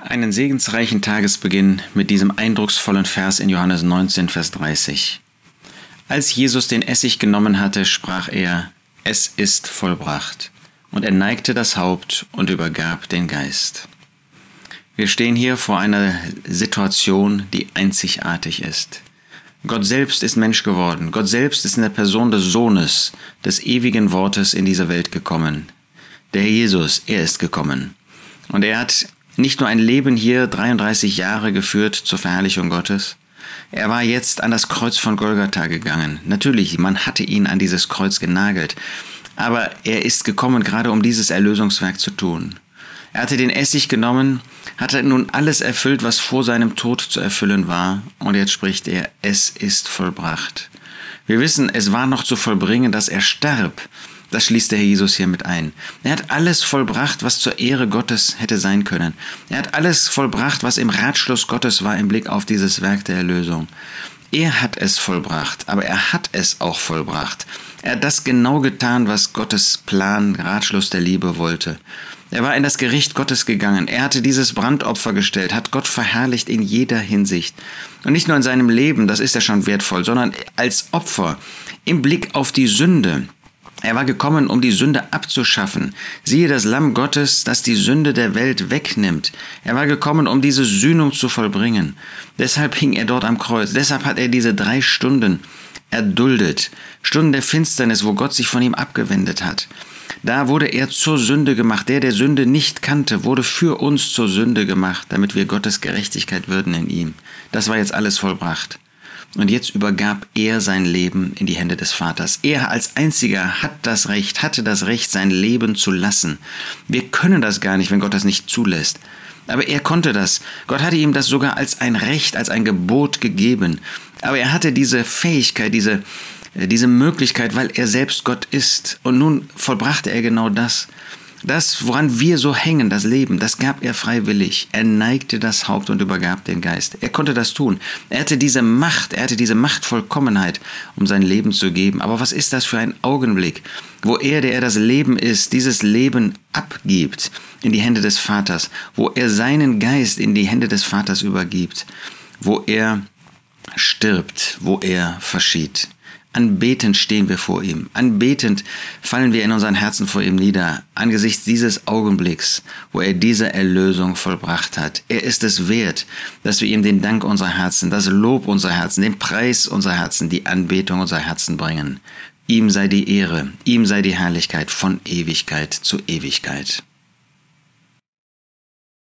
Einen segensreichen Tagesbeginn mit diesem eindrucksvollen Vers in Johannes 19, Vers 30. Als Jesus den Essig genommen hatte, sprach er, es ist vollbracht. Und er neigte das Haupt und übergab den Geist. Wir stehen hier vor einer Situation, die einzigartig ist. Gott selbst ist Mensch geworden. Gott selbst ist in der Person des Sohnes, des ewigen Wortes in diese Welt gekommen. Der Jesus, er ist gekommen. Und er hat nicht nur ein Leben hier 33 Jahre geführt zur Verherrlichung Gottes, er war jetzt an das Kreuz von Golgatha gegangen. Natürlich, man hatte ihn an dieses Kreuz genagelt, aber er ist gekommen, gerade um dieses Erlösungswerk zu tun. Er hatte den Essig genommen, hatte nun alles erfüllt, was vor seinem Tod zu erfüllen war, und jetzt spricht er, es ist vollbracht. Wir wissen, es war noch zu vollbringen, dass er starb, das schließt der Herr Jesus hier mit ein. Er hat alles vollbracht, was zur Ehre Gottes hätte sein können. Er hat alles vollbracht, was im Ratschluss Gottes war im Blick auf dieses Werk der Erlösung. Er hat es vollbracht, aber er hat es auch vollbracht. Er hat das genau getan, was Gottes Plan, Ratschluss der Liebe wollte. Er war in das Gericht Gottes gegangen. Er hatte dieses Brandopfer gestellt, hat Gott verherrlicht in jeder Hinsicht. Und nicht nur in seinem Leben, das ist ja schon wertvoll, sondern als Opfer im Blick auf die Sünde. Er war gekommen, um die Sünde abzuschaffen. Siehe das Lamm Gottes, das die Sünde der Welt wegnimmt. Er war gekommen, um diese Sühnung zu vollbringen. Deshalb hing er dort am Kreuz. Deshalb hat er diese drei Stunden erduldet. Stunden der Finsternis, wo Gott sich von ihm abgewendet hat. Da wurde er zur Sünde gemacht. Der, der Sünde nicht kannte, wurde für uns zur Sünde gemacht, damit wir Gottes Gerechtigkeit würden in ihm. Das war jetzt alles vollbracht. Und jetzt übergab er sein Leben in die Hände des Vaters. Er als einziger hat das Recht, hatte das Recht, sein Leben zu lassen. Wir können das gar nicht, wenn Gott das nicht zulässt. Aber er konnte das. Gott hatte ihm das sogar als ein Recht, als ein Gebot gegeben. Aber er hatte diese Fähigkeit, diese, äh, diese Möglichkeit, weil er selbst Gott ist. Und nun vollbrachte er genau das. Das, woran wir so hängen, das Leben, das gab er freiwillig. Er neigte das Haupt und übergab den Geist. Er konnte das tun. Er hatte diese Macht, er hatte diese Machtvollkommenheit, um sein Leben zu geben. Aber was ist das für ein Augenblick, wo er, der er das Leben ist, dieses Leben abgibt in die Hände des Vaters, wo er seinen Geist in die Hände des Vaters übergibt, wo er stirbt, wo er verschied. Anbetend stehen wir vor ihm. Anbetend fallen wir in unseren Herzen vor ihm nieder, angesichts dieses Augenblicks, wo er diese Erlösung vollbracht hat. Er ist es wert, dass wir ihm den Dank unserer Herzen, das Lob unserer Herzen, den Preis unserer Herzen, die Anbetung unserer Herzen bringen. Ihm sei die Ehre, ihm sei die Herrlichkeit von Ewigkeit zu Ewigkeit.